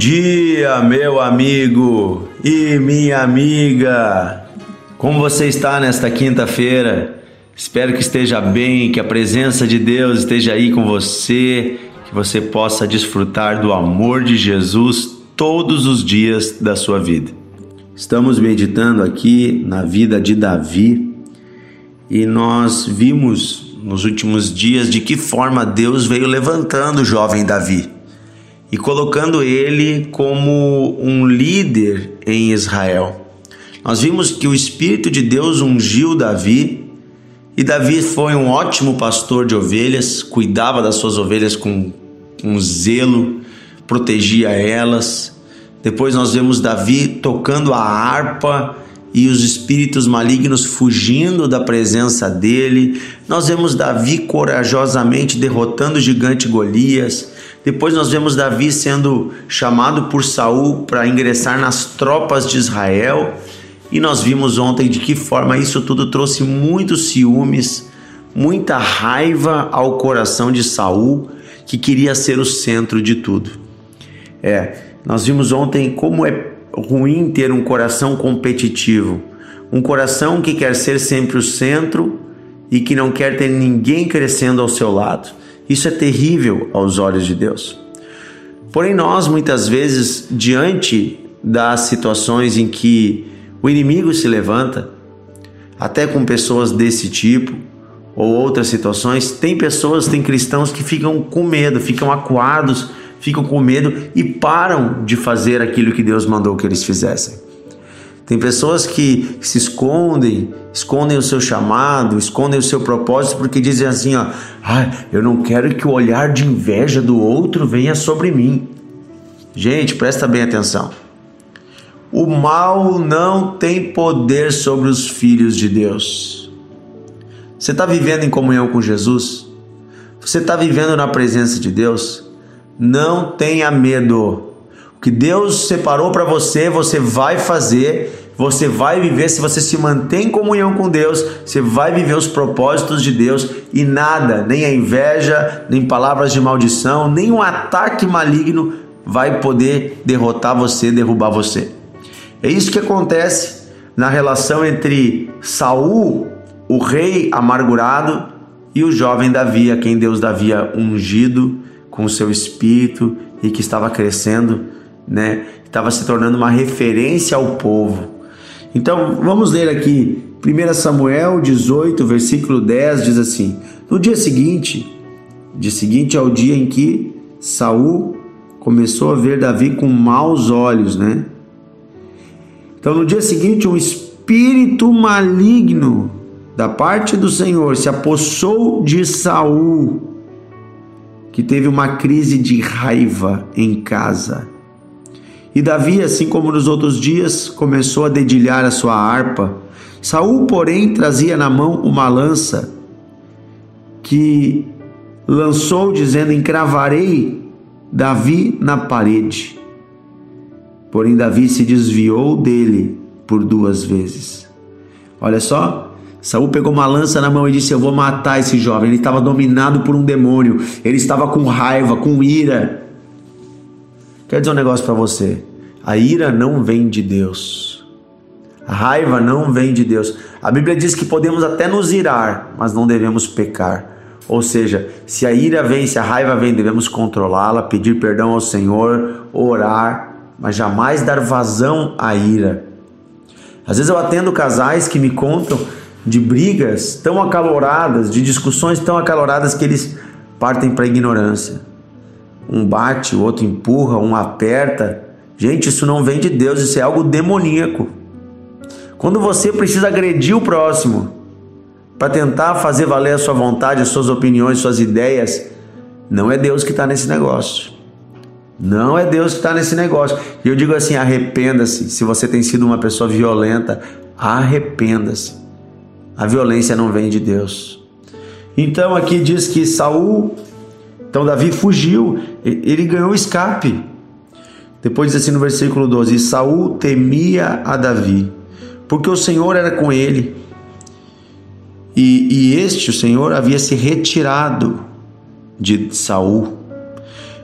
dia, meu amigo e minha amiga. Como você está nesta quinta-feira? Espero que esteja bem, que a presença de Deus esteja aí com você, que você possa desfrutar do amor de Jesus todos os dias da sua vida. Estamos meditando aqui na vida de Davi e nós vimos nos últimos dias de que forma Deus veio levantando o jovem Davi e colocando ele como um líder em Israel. Nós vimos que o Espírito de Deus ungiu Davi e Davi foi um ótimo pastor de ovelhas, cuidava das suas ovelhas com, com zelo, protegia elas. Depois nós vemos Davi tocando a harpa e os espíritos malignos fugindo da presença dele. Nós vemos Davi corajosamente derrotando o gigante Golias. Depois nós vemos Davi sendo chamado por Saul para ingressar nas tropas de Israel. E nós vimos ontem de que forma isso tudo trouxe muitos ciúmes, muita raiva ao coração de Saul, que queria ser o centro de tudo. É, nós vimos ontem como é ruim ter um coração competitivo, um coração que quer ser sempre o centro e que não quer ter ninguém crescendo ao seu lado. Isso é terrível aos olhos de Deus. Porém, nós muitas vezes, diante das situações em que o inimigo se levanta, até com pessoas desse tipo ou outras situações, tem pessoas, tem cristãos que ficam com medo, ficam acuados ficam com medo e param de fazer aquilo que Deus mandou que eles fizessem. Tem pessoas que se escondem, escondem o seu chamado, escondem o seu propósito porque dizem assim, ó, ah, eu não quero que o olhar de inveja do outro venha sobre mim. Gente, presta bem atenção. O mal não tem poder sobre os filhos de Deus. Você está vivendo em comunhão com Jesus? Você está vivendo na presença de Deus? Não tenha medo. O que Deus separou para você, você vai fazer, você vai viver. Se você se mantém em comunhão com Deus, você vai viver os propósitos de Deus e nada, nem a inveja, nem palavras de maldição, nem um ataque maligno vai poder derrotar você, derrubar você. É isso que acontece na relação entre Saul, o rei amargurado, e o jovem Davi, a quem Deus havia ungido com o seu espírito e que estava crescendo, né? Estava se tornando uma referência ao povo. Então, vamos ler aqui 1 Samuel 18, versículo 10 diz assim: No dia seguinte, dia seguinte ao dia em que Saul começou a ver Davi com maus olhos, né? Então, no dia seguinte, um espírito maligno da parte do Senhor se apossou de Saul que teve uma crise de raiva em casa. E Davi, assim como nos outros dias, começou a dedilhar a sua harpa. Saul, porém, trazia na mão uma lança que lançou dizendo: "Encravarei Davi na parede". Porém Davi se desviou dele por duas vezes. Olha só, Saul pegou uma lança na mão e disse: Eu vou matar esse jovem. Ele estava dominado por um demônio, ele estava com raiva, com ira. Quer dizer um negócio para você: a ira não vem de Deus, a raiva não vem de Deus. A Bíblia diz que podemos até nos irar, mas não devemos pecar. Ou seja, se a ira vem, se a raiva vem, devemos controlá-la, pedir perdão ao Senhor, orar, mas jamais dar vazão à ira. Às vezes eu atendo casais que me contam de brigas tão acaloradas, de discussões tão acaloradas que eles partem para a ignorância. Um bate, o outro empurra, um aperta. Gente, isso não vem de Deus, isso é algo demoníaco. Quando você precisa agredir o próximo para tentar fazer valer a sua vontade, as suas opiniões, suas ideias, não é Deus que está nesse negócio. Não é Deus que está nesse negócio. E eu digo assim: arrependa-se. Se você tem sido uma pessoa violenta, arrependa-se. A violência não vem de Deus. Então aqui diz que Saul, então Davi fugiu, ele ganhou escape. Depois diz assim no versículo 12: Saul temia a Davi, porque o Senhor era com ele. E, e este, o Senhor, havia se retirado de Saul.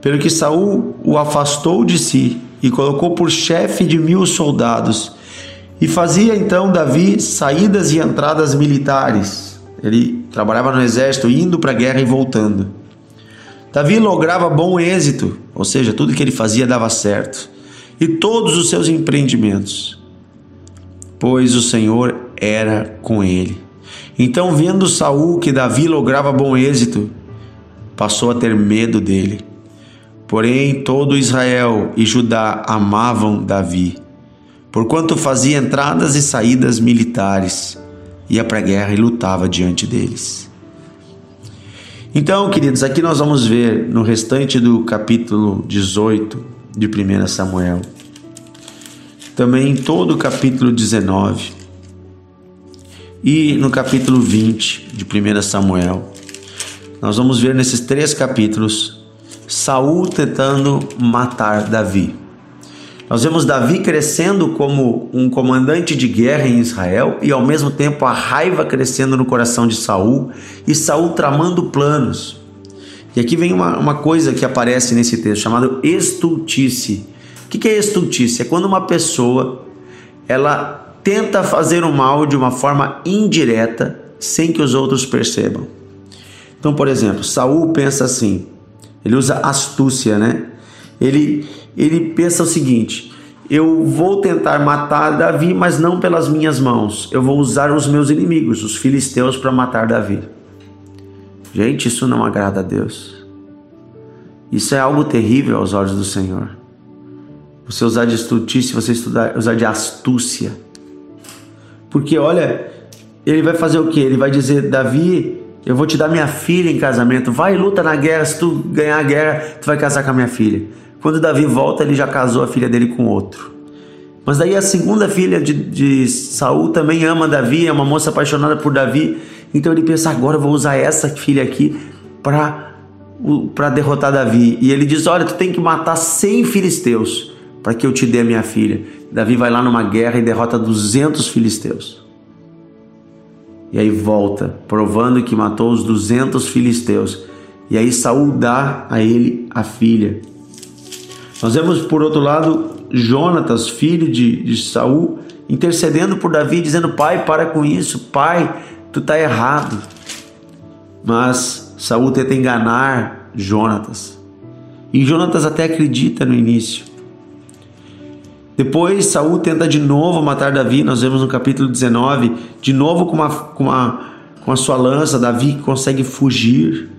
pelo que Saul o afastou de si e colocou por chefe de mil soldados. E fazia então Davi saídas e entradas militares. Ele trabalhava no exército, indo para a guerra e voltando. Davi lograva bom êxito, ou seja, tudo que ele fazia dava certo, e todos os seus empreendimentos, pois o Senhor era com ele. Então, vendo Saul que Davi lograva bom êxito, passou a ter medo dele. Porém, todo Israel e Judá amavam Davi, porquanto fazia entradas e saídas militares, ia para a guerra e lutava diante deles. Então, queridos, aqui nós vamos ver no restante do capítulo 18 de 1 Samuel, também todo o capítulo 19 e no capítulo 20 de 1 Samuel. Nós vamos ver nesses três capítulos Saul tentando matar Davi. Nós vemos Davi crescendo como um comandante de guerra em Israel e ao mesmo tempo a raiva crescendo no coração de Saul e Saul tramando planos. E aqui vem uma, uma coisa que aparece nesse texto chamado estultice. O que, é estultice? É quando uma pessoa ela tenta fazer o mal de uma forma indireta sem que os outros percebam. Então, por exemplo, Saul pensa assim: ele usa astúcia, né? Ele, ele pensa o seguinte: eu vou tentar matar Davi, mas não pelas minhas mãos. Eu vou usar os meus inimigos, os filisteus, para matar Davi. Gente, isso não agrada a Deus. Isso é algo terrível aos olhos do Senhor. Você usar de estultice, você estudar, usar de astúcia. Porque olha, ele vai fazer o que? Ele vai dizer: Davi, eu vou te dar minha filha em casamento. Vai luta na guerra. Se tu ganhar a guerra, tu vai casar com a minha filha. Quando Davi volta, ele já casou a filha dele com outro. Mas daí a segunda filha de, de Saul também ama Davi, é uma moça apaixonada por Davi. Então ele pensa: agora eu vou usar essa filha aqui para para derrotar Davi. E ele diz: Olha, tu tem que matar 100 filisteus para que eu te dê a minha filha. Davi vai lá numa guerra e derrota 200 filisteus. E aí volta, provando que matou os 200 filisteus. E aí Saul dá a ele a filha. Nós vemos por outro lado Jonatas, filho de, de Saul, intercedendo por Davi, dizendo: Pai, para com isso, pai, tu está errado. Mas Saul tenta enganar Jonatas. E Jonatas até acredita no início. Depois Saul tenta de novo matar Davi, nós vemos no capítulo 19, de novo com, uma, com, uma, com a sua lança, Davi consegue fugir.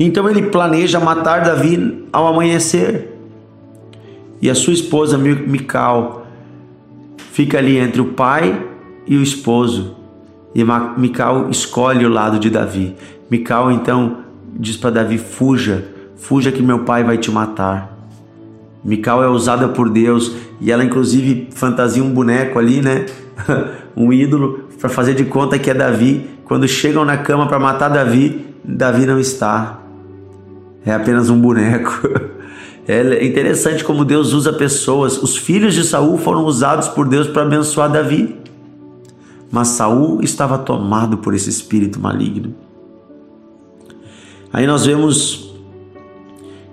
Então ele planeja matar Davi ao amanhecer. E a sua esposa Mical fica ali entre o pai e o esposo. E Mical escolhe o lado de Davi. Mical então diz para Davi: fuja, fuja que meu pai vai te matar. Mical é usada por Deus e ela inclusive fantasia um boneco ali, né? um ídolo para fazer de conta que é Davi. Quando chegam na cama para matar Davi, Davi não está. É apenas um boneco. É interessante como Deus usa pessoas. Os filhos de Saul foram usados por Deus para abençoar Davi. Mas Saul estava tomado por esse espírito maligno. Aí nós vemos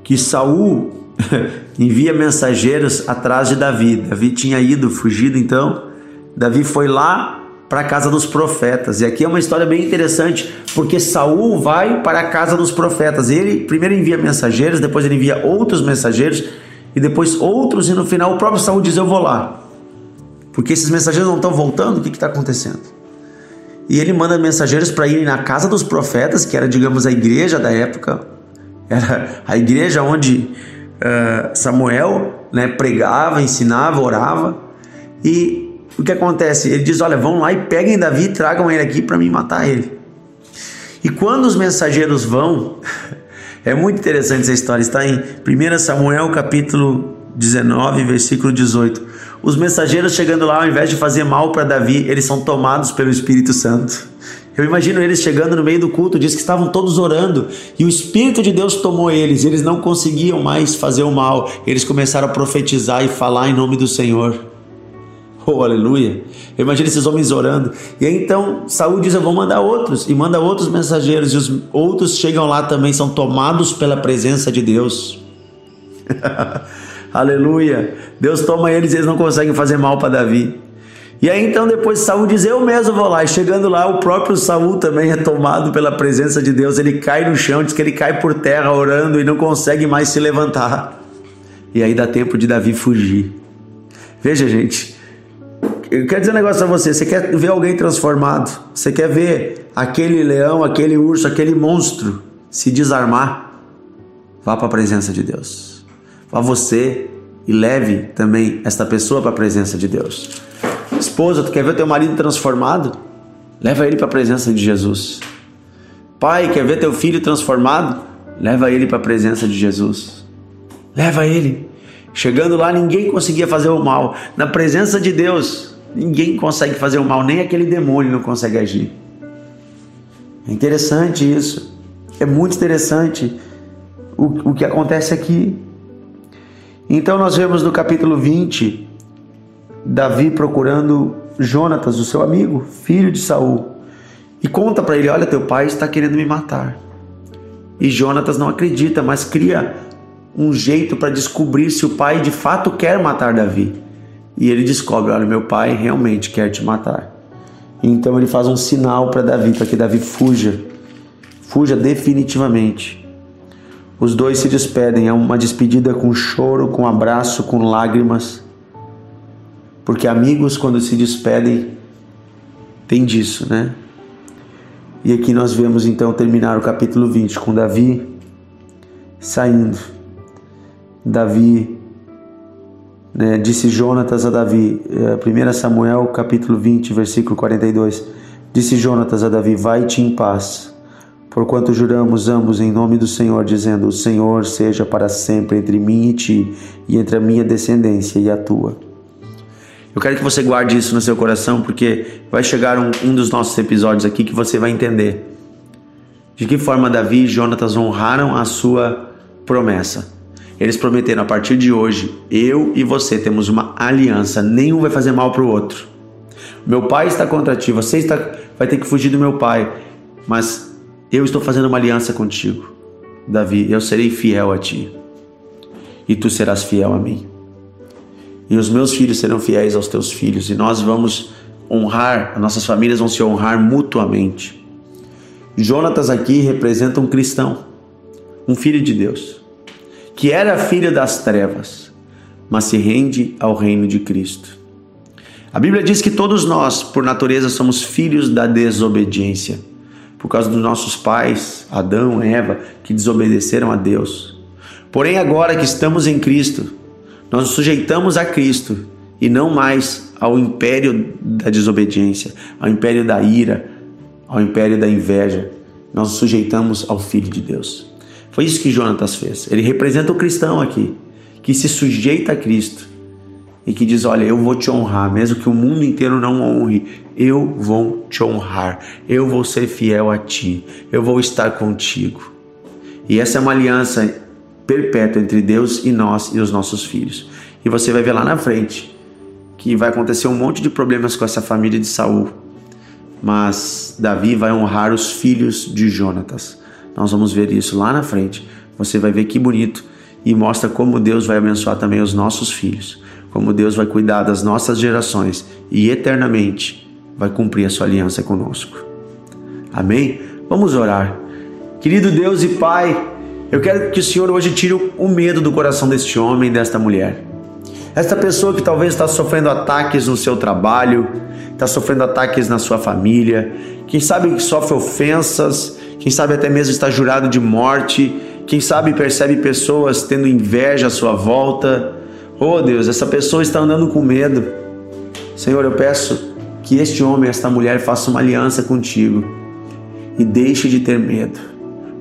que Saul envia mensageiros atrás de Davi. Davi tinha ido, fugido, então Davi foi lá para a casa dos profetas. E aqui é uma história bem interessante, porque Saul vai para a casa dos profetas. Ele primeiro envia mensageiros, depois ele envia outros mensageiros e depois outros e no final o próprio Saul diz: "Eu vou lá". Porque esses mensageiros não estão voltando, o que está acontecendo? E ele manda mensageiros para irem na casa dos profetas, que era, digamos, a igreja da época, era a igreja onde uh, Samuel né, pregava, ensinava, orava. E o que acontece? Ele diz: Olha, vão lá e peguem Davi e tragam ele aqui para mim matar ele. E quando os mensageiros vão, é muito interessante essa história, está em 1 Samuel capítulo 19, versículo 18. Os mensageiros chegando lá, ao invés de fazer mal para Davi, eles são tomados pelo Espírito Santo. Eu imagino eles chegando no meio do culto, diz que estavam todos orando e o Espírito de Deus tomou eles, eles não conseguiam mais fazer o mal, eles começaram a profetizar e falar em nome do Senhor. Oh, aleluia! Eu imagino esses homens orando. E aí então Saúl diz: Eu vou mandar outros, e manda outros mensageiros, e os outros chegam lá também, são tomados pela presença de Deus. Aleluia. Deus toma eles e eles não conseguem fazer mal para Davi. E aí então depois Saul diz: Eu mesmo vou lá. E chegando lá, o próprio Saul também é tomado pela presença de Deus. Ele cai no chão, diz que ele cai por terra orando e não consegue mais se levantar. E aí dá tempo de Davi fugir. Veja, gente, eu quero dizer um negócio a você: você quer ver alguém transformado, você quer ver aquele leão, aquele urso, aquele monstro se desarmar, vá para a presença de Deus. Vá você e leve também esta pessoa para a presença de Deus. Esposa, tu quer ver teu marido transformado? Leva ele para a presença de Jesus. Pai, quer ver teu filho transformado? Leva ele para a presença de Jesus. Leva ele. Chegando lá, ninguém conseguia fazer o mal. Na presença de Deus, ninguém consegue fazer o mal, nem aquele demônio não consegue agir. É interessante isso. É muito interessante o, o que acontece aqui. Então, nós vemos no capítulo 20 Davi procurando Jonatas, o seu amigo, filho de Saul, e conta para ele: Olha, teu pai está querendo me matar. E Jonatas não acredita, mas cria um jeito para descobrir se o pai de fato quer matar Davi. E ele descobre: olha, meu pai realmente quer te matar. Então ele faz um sinal para Davi, para que Davi fuja, fuja definitivamente. Os dois se despedem, é uma despedida com choro, com abraço, com lágrimas. Porque amigos, quando se despedem, tem disso, né? E aqui nós vemos então terminar o capítulo 20 com Davi saindo Davi, né, disse Jonatas a Davi, 1 é, Samuel capítulo 20, versículo 42, disse Jonatas a Davi, vai-te em paz, porquanto juramos ambos em nome do Senhor, dizendo, o Senhor seja para sempre entre mim e ti, e entre a minha descendência e a tua. Eu quero que você guarde isso no seu coração, porque vai chegar um, um dos nossos episódios aqui que você vai entender de que forma Davi e Jonatas honraram a sua promessa. Eles prometeram a partir de hoje, eu e você temos uma aliança, nenhum vai fazer mal para o outro. Meu pai está contra ti, você está, vai ter que fugir do meu pai, mas eu estou fazendo uma aliança contigo, Davi, eu serei fiel a ti e tu serás fiel a mim. E os meus filhos serão fiéis aos teus filhos, e nós vamos honrar, nossas famílias vão se honrar mutuamente. Jonatas aqui representa um cristão, um filho de Deus que era filho das trevas, mas se rende ao reino de Cristo. A Bíblia diz que todos nós, por natureza, somos filhos da desobediência, por causa dos nossos pais, Adão, Eva, que desobedeceram a Deus. Porém, agora que estamos em Cristo, nós nos sujeitamos a Cristo e não mais ao império da desobediência, ao império da ira, ao império da inveja. Nós nos sujeitamos ao Filho de Deus. Foi isso que Jonatas fez. Ele representa o cristão aqui, que se sujeita a Cristo e que diz: Olha, eu vou te honrar, mesmo que o mundo inteiro não honre, eu vou te honrar, eu vou ser fiel a ti, eu vou estar contigo. E essa é uma aliança perpétua entre Deus e nós e os nossos filhos. E você vai ver lá na frente que vai acontecer um monte de problemas com essa família de Saul. Mas Davi vai honrar os filhos de Jonatas. Nós vamos ver isso lá na frente. Você vai ver que bonito e mostra como Deus vai abençoar também os nossos filhos, como Deus vai cuidar das nossas gerações e eternamente vai cumprir a sua aliança conosco. Amém? Vamos orar. Querido Deus e Pai, eu quero que o Senhor hoje tire o medo do coração deste homem e desta mulher. Esta pessoa que talvez está sofrendo ataques no seu trabalho, está sofrendo ataques na sua família, quem sabe que sofre ofensas, quem sabe até mesmo está jurado de morte, quem sabe percebe pessoas tendo inveja à sua volta. Oh Deus, essa pessoa está andando com medo. Senhor, eu peço que este homem, esta mulher faça uma aliança contigo e deixe de ter medo,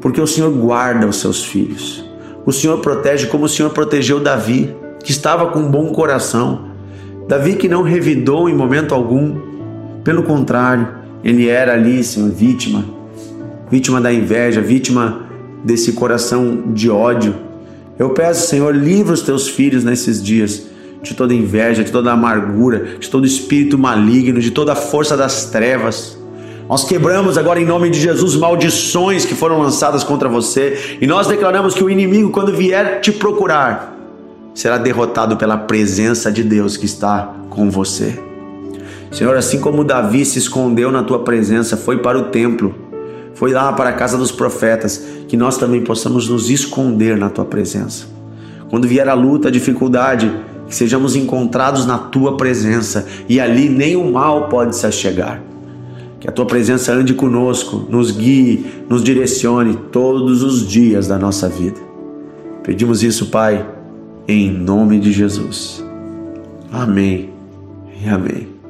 porque o Senhor guarda os seus filhos. O Senhor protege como o Senhor protegeu Davi, que estava com um bom coração. Davi que não revidou em momento algum, pelo contrário, ele era ali, Senhor, vítima vítima da inveja, vítima desse coração de ódio. Eu peço, Senhor, livra os teus filhos nesses dias de toda inveja, de toda amargura, de todo espírito maligno, de toda força das trevas. Nós quebramos agora em nome de Jesus maldições que foram lançadas contra você e nós declaramos que o inimigo, quando vier te procurar, será derrotado pela presença de Deus que está com você. Senhor, assim como Davi se escondeu na tua presença, foi para o templo, foi lá para a casa dos profetas, que nós também possamos nos esconder na tua presença. Quando vier a luta, a dificuldade, que sejamos encontrados na tua presença e ali nem o mal pode se achegar. Que a tua presença ande conosco, nos guie, nos direcione todos os dias da nossa vida. Pedimos isso, Pai, em nome de Jesus. Amém e amém.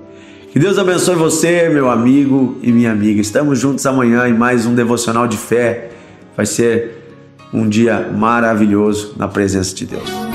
Que Deus abençoe você, meu amigo e minha amiga. Estamos juntos amanhã em mais um devocional de fé. Vai ser um dia maravilhoso na presença de Deus.